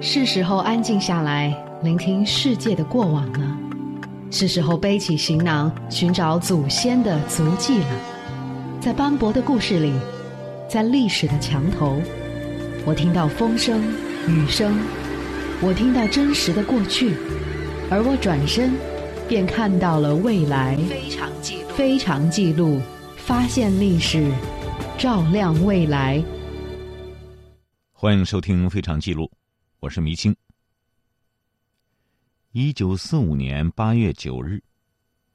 是时候安静下来，聆听世界的过往了。是时候背起行囊，寻找祖先的足迹了。在斑驳的故事里，在历史的墙头，我听到风声、雨声，我听到真实的过去，而我转身，便看到了未来。非常记录，非常记录，发现历史，照亮未来。欢迎收听《非常记录》，我是迷青。一九四五年八月九日，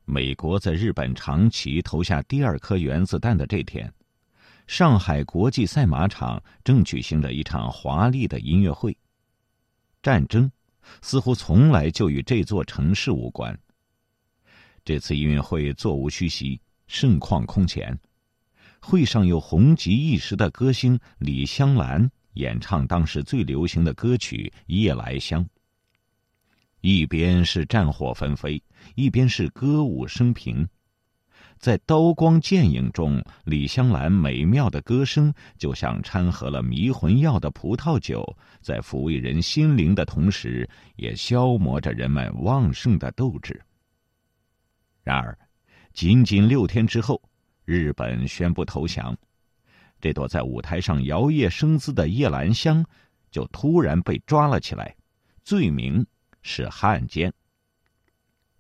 美国在日本长崎投下第二颗原子弹的这天，上海国际赛马场正举行着一场华丽的音乐会。战争似乎从来就与这座城市无关。这次音乐会座无虚席，盛况空前。会上有红极一时的歌星李香兰。演唱当时最流行的歌曲《夜来香》。一边是战火纷飞，一边是歌舞升平，在刀光剑影中，李香兰美妙的歌声就像掺和了迷魂药的葡萄酒，在抚慰人心灵的同时，也消磨着人们旺盛的斗志。然而，仅仅六天之后，日本宣布投降。这朵在舞台上摇曳生姿的夜兰香，就突然被抓了起来，罪名是汉奸。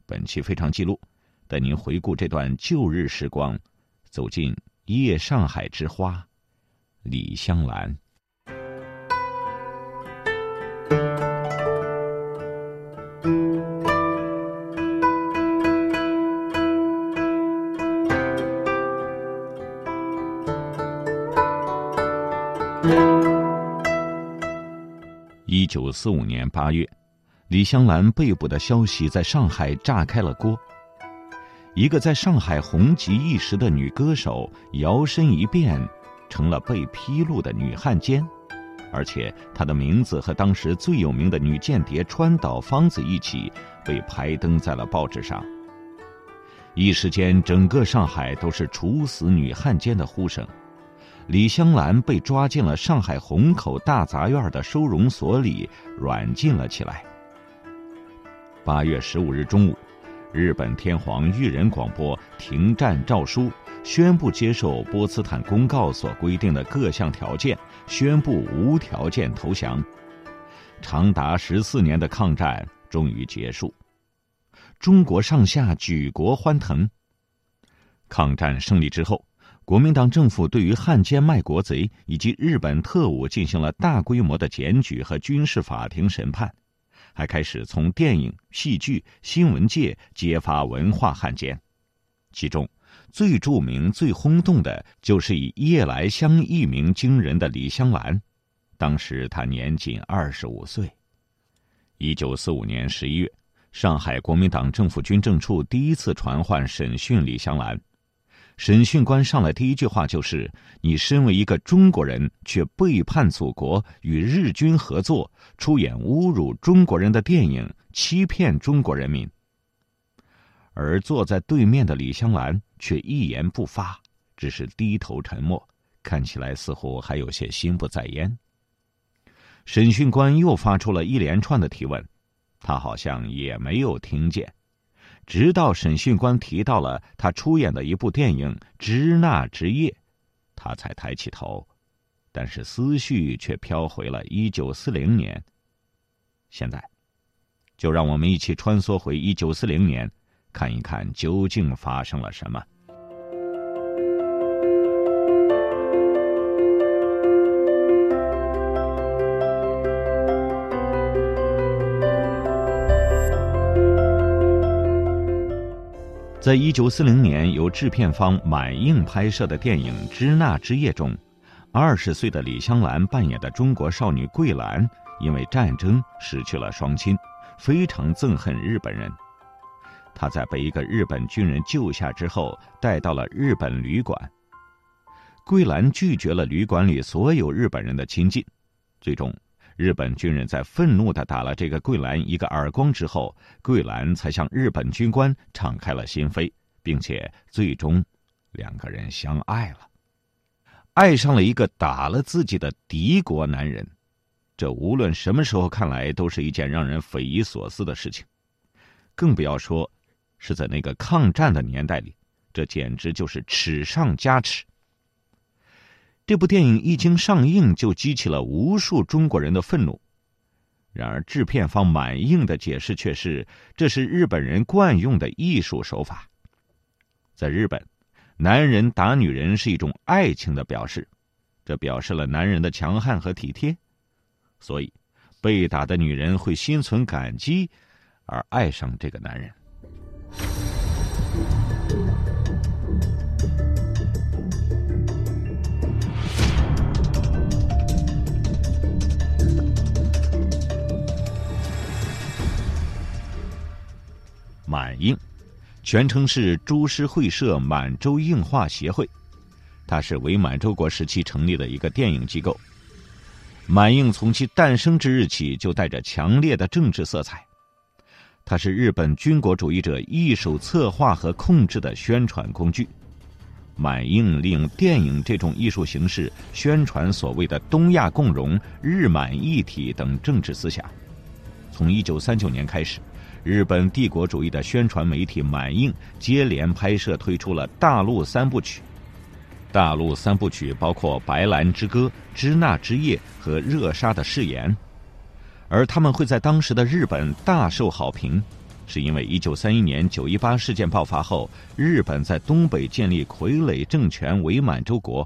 本期非常记录，带您回顾这段旧日时光，走进夜上海之花，李香兰。四五年八月，李香兰被捕的消息在上海炸开了锅。一个在上海红极一时的女歌手，摇身一变，成了被披露的女汉奸，而且她的名字和当时最有名的女间谍川岛芳子一起被排登在了报纸上。一时间，整个上海都是处死女汉奸的呼声。李香兰被抓进了上海虹口大杂院的收容所里，软禁了起来。八月十五日中午，日本天皇裕仁广播停战诏书，宣布接受波茨坦公告所规定的各项条件，宣布无条件投降。长达十四年的抗战终于结束，中国上下举国欢腾。抗战胜利之后。国民党政府对于汉奸卖国贼以及日本特务进行了大规模的检举和军事法庭审判，还开始从电影、戏剧、新闻界揭发文化汉奸。其中最著名、最轰动的就是以夜来香一鸣惊人的李香兰，当时她年仅二十五岁。一九四五年十一月，上海国民党政府军政处第一次传唤审讯李香兰。审讯官上来第一句话就是：“你身为一个中国人，却背叛祖国，与日军合作，出演侮辱中国人的电影，欺骗中国人民。”而坐在对面的李香兰却一言不发，只是低头沉默，看起来似乎还有些心不在焉。审讯官又发出了一连串的提问，他好像也没有听见。直到审讯官提到了他出演的一部电影《支那之夜》，他才抬起头，但是思绪却飘回了一九四零年。现在，就让我们一起穿梭回一九四零年，看一看究竟发生了什么。在一九四零年由制片方满映拍摄的电影《支那之夜》中，二十岁的李香兰扮演的中国少女桂兰，因为战争失去了双亲，非常憎恨日本人。她在被一个日本军人救下之后，带到了日本旅馆。桂兰拒绝了旅馆里所有日本人的亲近，最终。日本军人在愤怒的打了这个桂兰一个耳光之后，桂兰才向日本军官敞开了心扉，并且最终两个人相爱了，爱上了一个打了自己的敌国男人。这无论什么时候看来都是一件让人匪夷所思的事情，更不要说是在那个抗战的年代里，这简直就是耻上加耻。这部电影一经上映，就激起了无数中国人的愤怒。然而，制片方满意的解释却是，这是日本人惯用的艺术手法。在日本，男人打女人是一种爱情的表示，这表示了男人的强悍和体贴，所以被打的女人会心存感激，而爱上这个男人。满映，全称是株式会社满洲映画协会，它是伪满洲国时期成立的一个电影机构。满映从其诞生之日起就带着强烈的政治色彩，它是日本军国主义者一手策划和控制的宣传工具。满映利用电影这种艺术形式宣传所谓的“东亚共荣”“日满一体”等政治思想。从一九三九年开始。日本帝国主义的宣传媒体满映接连拍摄推出了大陆三部曲。大陆三部曲包括《白兰之歌》《支那之夜》和《热沙的誓言》，而他们会在当时的日本大受好评，是因为1931年九一八事件爆发后，日本在东北建立傀儡政权伪满洲国。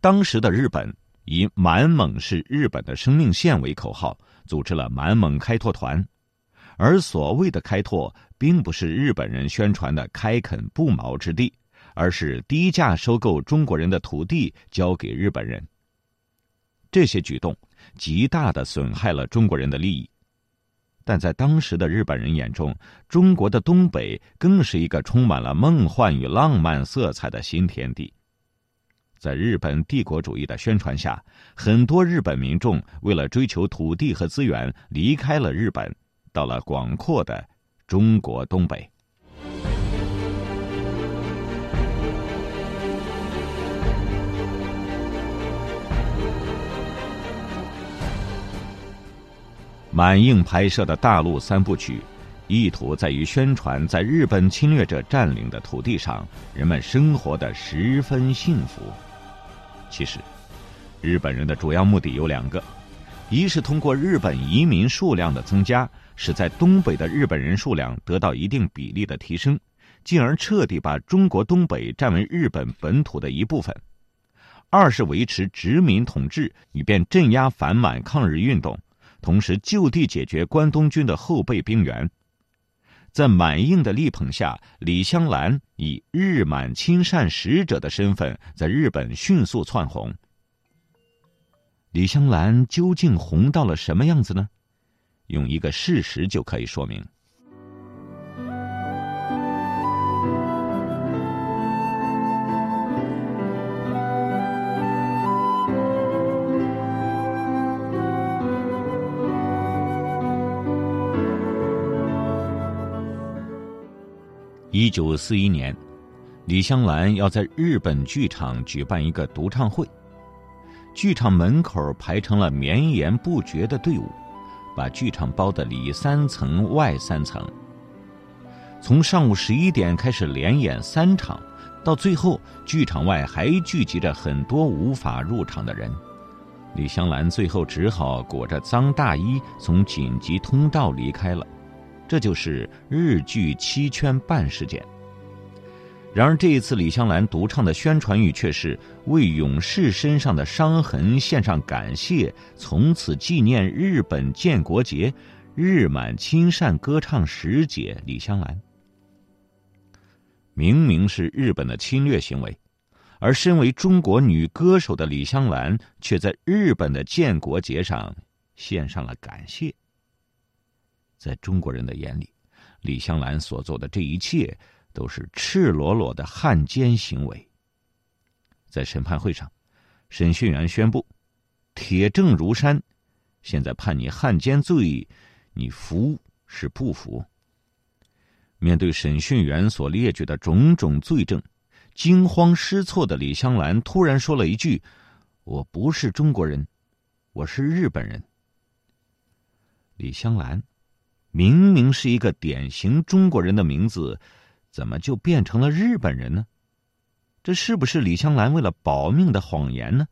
当时的日本以“满蒙是日本的生命线”为口号，组织了满蒙开拓团。而所谓的开拓，并不是日本人宣传的开垦不毛之地，而是低价收购中国人的土地交给日本人。这些举动极大的损害了中国人的利益，但在当时的日本人眼中，中国的东北更是一个充满了梦幻与浪漫色彩的新天地。在日本帝国主义的宣传下，很多日本民众为了追求土地和资源，离开了日本。到了广阔的中国东北，满映拍摄的大陆三部曲，意图在于宣传在日本侵略者占领的土地上，人们生活的十分幸福。其实，日本人的主要目的有两个：一是通过日本移民数量的增加。使在东北的日本人数量得到一定比例的提升，进而彻底把中国东北占为日本本土的一部分；二是维持殖民统治，以便镇压反满抗日运动，同时就地解决关东军的后备兵员。在满映的力捧下，李香兰以日满亲善使者的身份在日本迅速窜红。李香兰究竟红到了什么样子呢？用一个事实就可以说明。一九四一年，李香兰要在日本剧场举办一个独唱会，剧场门口排成了绵延不绝的队伍。把剧场包的里三层外三层，从上午十一点开始连演三场，到最后剧场外还聚集着很多无法入场的人。李香兰最后只好裹着脏大衣从紧急通道离开了。这就是日剧七圈半事件。然而这一次李香兰独唱的宣传语却是为勇士身上的伤痕献上感谢，从此纪念日本建国节，日满亲善歌唱十姐李香兰。明明是日本的侵略行为，而身为中国女歌手的李香兰却在日本的建国节上献上了感谢。在中国人的眼里，李香兰所做的这一切。都是赤裸裸的汉奸行为。在审判会上，审讯员宣布：“铁证如山，现在判你汉奸罪，你服是不服？”面对审讯员所列举的种种罪证，惊慌失措的李香兰突然说了一句：“我不是中国人，我是日本人。”李香兰，明明是一个典型中国人的名字，怎么就变成了日本人呢？这是不是李香兰为了保命的谎言呢？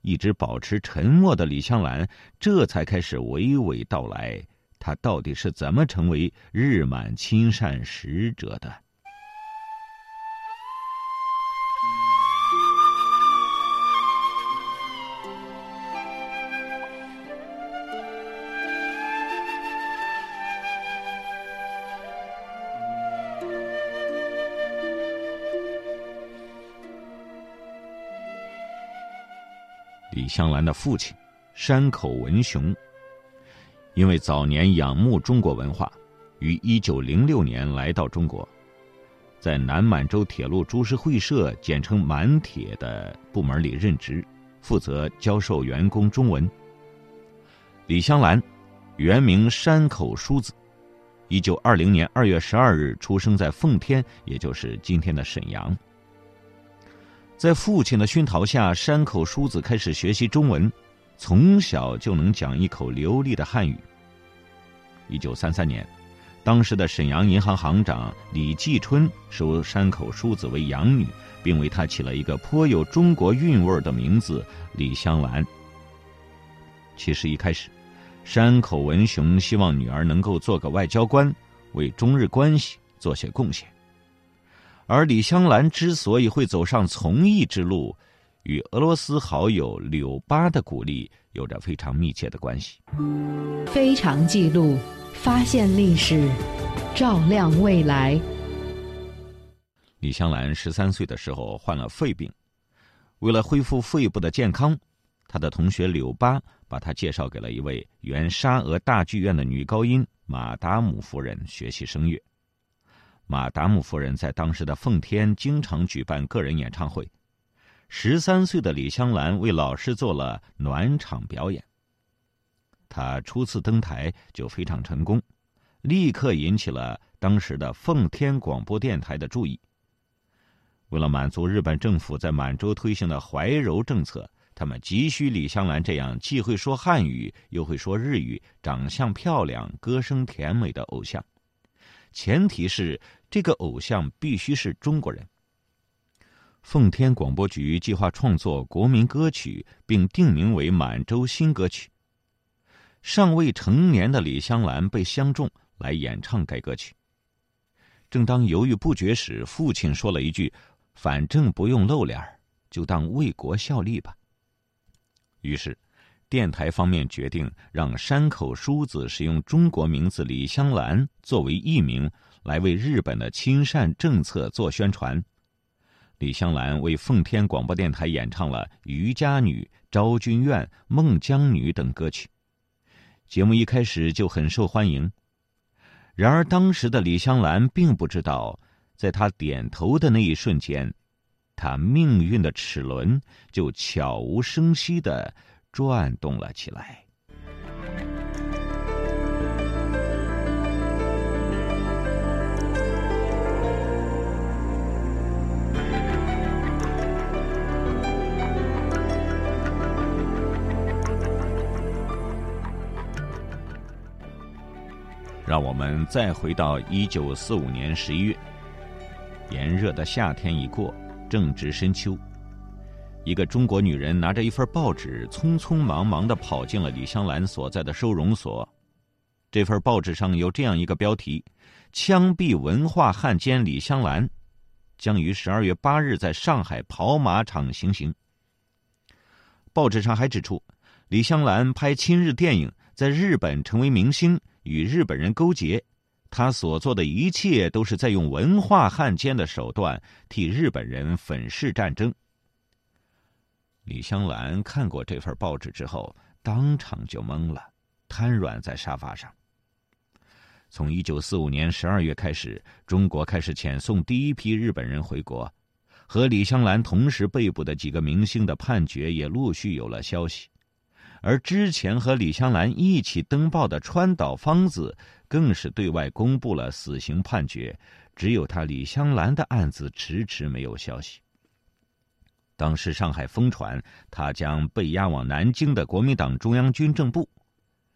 一直保持沉默的李香兰，这才开始娓娓道来，她到底是怎么成为日满亲善使者的？香兰的父亲山口文雄，因为早年仰慕中国文化，于一九零六年来到中国，在南满洲铁路株式会社（简称满铁）的部门里任职，负责教授员工中文。李香兰，原名山口淑子，一九二零年二月十二日出生在奉天，也就是今天的沈阳。在父亲的熏陶下，山口淑子开始学习中文，从小就能讲一口流利的汉语。一九三三年，当时的沈阳银行行长李继春收山口淑子为养女，并为她起了一个颇有中国韵味的名字李香兰。其实一开始，山口文雄希望女儿能够做个外交官，为中日关系做些贡献。而李香兰之所以会走上从艺之路，与俄罗斯好友柳巴的鼓励有着非常密切的关系。非常记录，发现历史，照亮未来。李香兰十三岁的时候患了肺病，为了恢复肺部的健康，她的同学柳巴把她介绍给了一位原沙俄大剧院的女高音马达姆夫人学习声乐。马达姆夫人在当时的奉天经常举办个人演唱会，十三岁的李香兰为老师做了暖场表演。她初次登台就非常成功，立刻引起了当时的奉天广播电台的注意。为了满足日本政府在满洲推行的怀柔政策，他们急需李香兰这样既会说汉语又会说日语、长相漂亮、歌声甜美的偶像。前提是这个偶像必须是中国人。奉天广播局计划创作国民歌曲，并定名为《满洲新歌曲》。尚未成年的李香兰被相中来演唱该歌曲。正当犹豫不决时，父亲说了一句：“反正不用露脸就当为国效力吧。”于是。电台方面决定让山口淑子使用中国名字李香兰作为艺名，来为日本的亲善政策做宣传。李香兰为奉天广播电台演唱了《渔家女》《昭君怨》《孟姜女》等歌曲，节目一开始就很受欢迎。然而，当时的李香兰并不知道，在她点头的那一瞬间，她命运的齿轮就悄无声息的。转动了起来。让我们再回到一九四五年十一月，炎热的夏天已过，正值深秋。一个中国女人拿着一份报纸，匆匆忙忙的跑进了李香兰所在的收容所。这份报纸上有这样一个标题：“枪毙文化汉奸李香兰，将于十二月八日在上海跑马场行刑。”报纸上还指出，李香兰拍亲日电影，在日本成为明星，与日本人勾结，她所做的一切都是在用文化汉奸的手段替日本人粉饰战争。李香兰看过这份报纸之后，当场就懵了，瘫软在沙发上。从一九四五年十二月开始，中国开始遣送第一批日本人回国，和李香兰同时被捕的几个明星的判决也陆续有了消息，而之前和李香兰一起登报的川岛芳子，更是对外公布了死刑判决，只有他李香兰的案子迟迟没有消息。当时上海疯传，他将被押往南京的国民党中央军政部。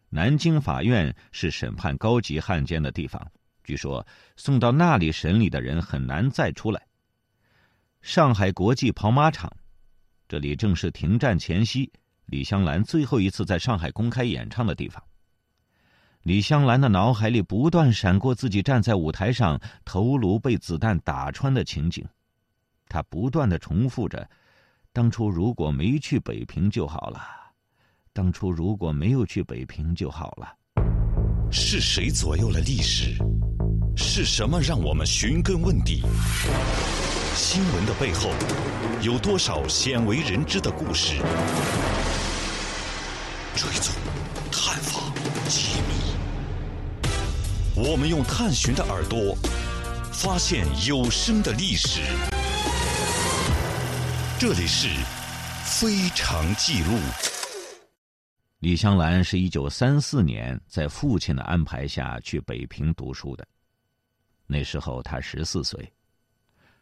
南京法院是审判高级汉奸的地方，据说送到那里审理的人很难再出来。上海国际跑马场，这里正是停战前夕李香兰最后一次在上海公开演唱的地方。李香兰的脑海里不断闪过自己站在舞台上，头颅被子弹打穿的情景，她不断的重复着。当初如果没去北平就好了，当初如果没有去北平就好了。是谁左右了历史？是什么让我们寻根问底？新闻的背后有多少鲜为人知的故事？追踪、探访、揭秘，我们用探寻的耳朵发现有声的历史。这里是非常记录。李香兰是一九三四年在父亲的安排下去北平读书的，那时候她十四岁。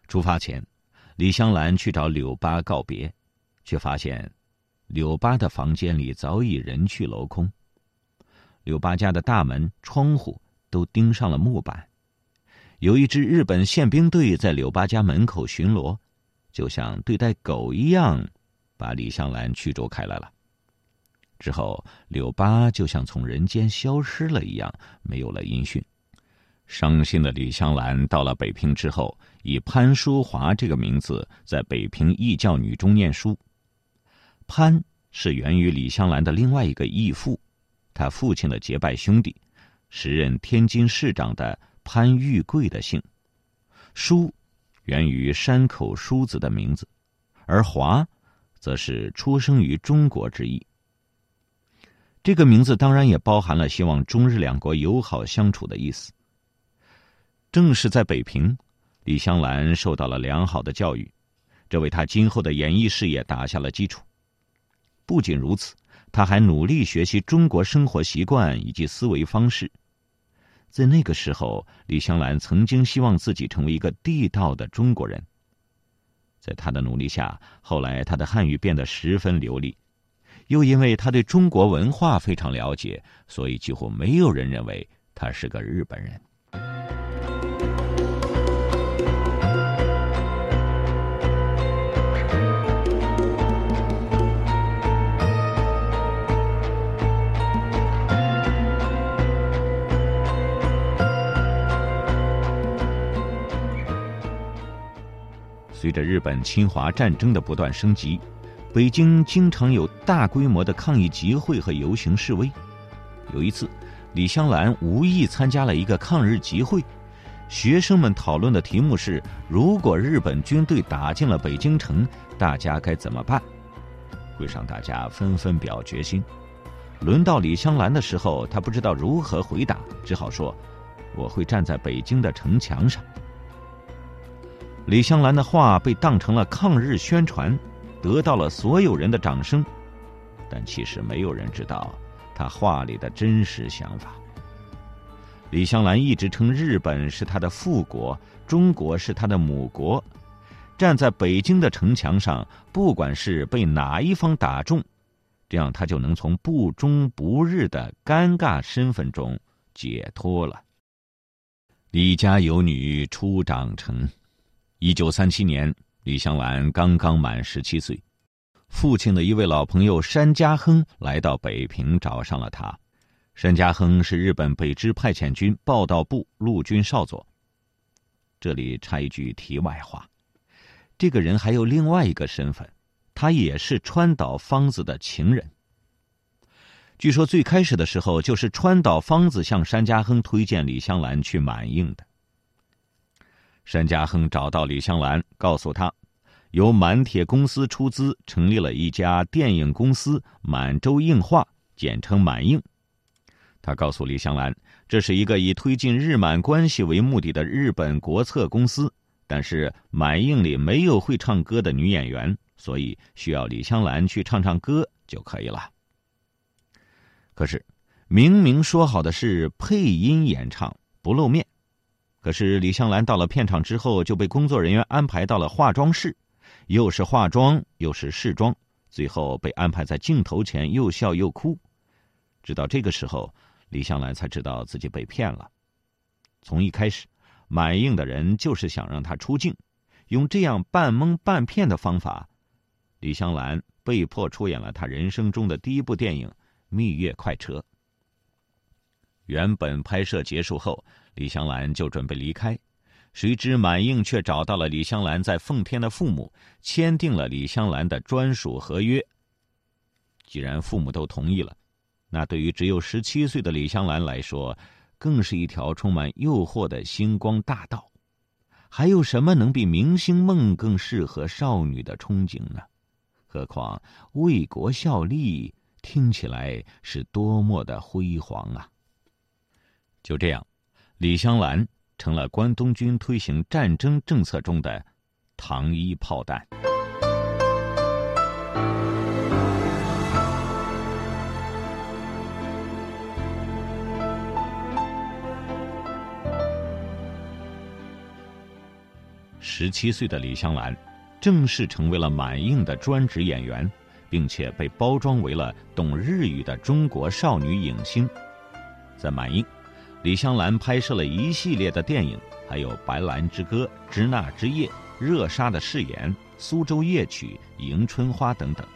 出发前，李香兰去找柳巴告别，却发现柳巴的房间里早已人去楼空。柳巴家的大门、窗户都钉上了木板，有一支日本宪兵队在柳巴家门口巡逻。就像对待狗一样，把李香兰驱逐开来了。之后，柳巴就像从人间消失了一样，没有了音讯。伤心的李香兰到了北平之后，以潘淑华这个名字在北平义教女中念书。潘是源于李香兰的另外一个义父，他父亲的结拜兄弟，时任天津市长的潘玉贵的姓。淑。源于山口淑子的名字，而华，则是出生于中国之意。这个名字当然也包含了希望中日两国友好相处的意思。正是在北平，李香兰受到了良好的教育，这为她今后的演艺事业打下了基础。不仅如此，她还努力学习中国生活习惯以及思维方式。在那个时候，李香兰曾经希望自己成为一个地道的中国人。在他的努力下，后来他的汉语变得十分流利。又因为他对中国文化非常了解，所以几乎没有人认为他是个日本人。随着日本侵华战争的不断升级，北京经常有大规模的抗议集会和游行示威。有一次，李香兰无意参加了一个抗日集会，学生们讨论的题目是：如果日本军队打进了北京城，大家该怎么办？会上大家纷纷表决心。轮到李香兰的时候，她不知道如何回答，只好说：“我会站在北京的城墙上。”李香兰的话被当成了抗日宣传，得到了所有人的掌声，但其实没有人知道他话里的真实想法。李香兰一直称日本是他的父国，中国是他的母国。站在北京的城墙上，不管是被哪一方打中，这样他就能从不中不日的尴尬身份中解脱了。李家有女初长成。一九三七年，李香兰刚刚满十七岁，父亲的一位老朋友山家亨来到北平找上了他。山家亨是日本北支派遣军报道部陆军少佐。这里插一句题外话，这个人还有另外一个身份，他也是川岛芳子的情人。据说最开始的时候，就是川岛芳子向山家亨推荐李香兰去满映的。山家亨找到李香兰，告诉他，由满铁公司出资成立了一家电影公司——满洲映画，简称满映。他告诉李香兰，这是一个以推进日满关系为目的的日本国策公司，但是满映里没有会唱歌的女演员，所以需要李香兰去唱唱歌就可以了。可是，明明说好的是配音演唱，不露面。可是李香兰到了片场之后，就被工作人员安排到了化妆室，又是化妆又是试妆，最后被安排在镜头前又笑又哭。直到这个时候，李香兰才知道自己被骗了。从一开始，满映的人就是想让她出镜，用这样半蒙半骗的方法，李香兰被迫出演了她人生中的第一部电影《蜜月快车》。原本拍摄结束后，李香兰就准备离开，谁知满映却找到了李香兰在奉天的父母，签订了李香兰的专属合约。既然父母都同意了，那对于只有十七岁的李香兰来说，更是一条充满诱惑的星光大道。还有什么能比明星梦更适合少女的憧憬呢？何况为国效力，听起来是多么的辉煌啊！就这样，李香兰成了关东军推行战争政策中的糖衣炮弹。十七岁的李香兰，正式成为了满映的专职演员，并且被包装为了懂日语的中国少女影星，在满映。李香兰拍摄了一系列的电影，还有《白兰之歌》《支那之夜》《热沙的誓言》《苏州夜曲》《迎春花》等等。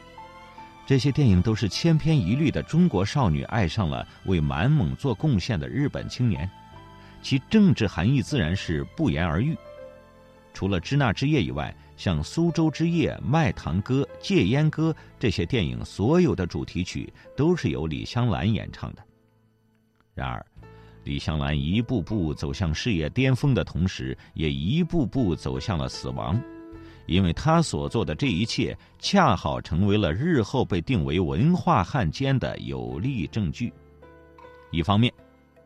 这些电影都是千篇一律的中国少女爱上了为满蒙做贡献的日本青年，其政治含义自然是不言而喻。除了《支那之夜》以外，像《苏州之夜》《卖糖歌》《戒烟歌》这些电影，所有的主题曲都是由李香兰演唱的。然而。李香兰一步步走向事业巅峰的同时，也一步步走向了死亡，因为她所做的这一切，恰好成为了日后被定为文化汉奸的有力证据。一方面，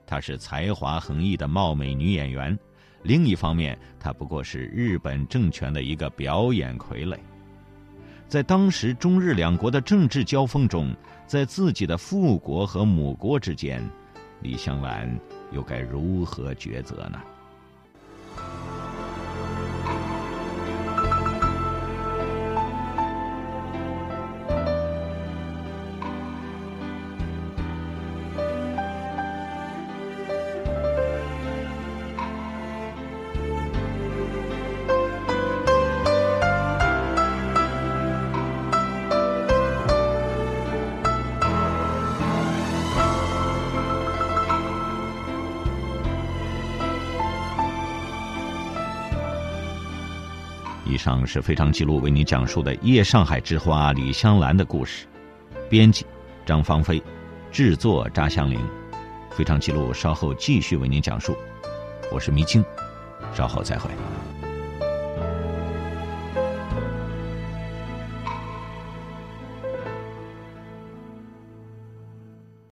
她是才华横溢的貌美女演员；另一方面，她不过是日本政权的一个表演傀儡。在当时中日两国的政治交锋中，在自己的父国和母国之间。李香兰又该如何抉择呢？上是非常记录为您讲述的《夜上海之花》李香兰的故事，编辑张芳菲，制作扎香菱，非常记录稍后继续为您讲述，我是迷青，稍后再会。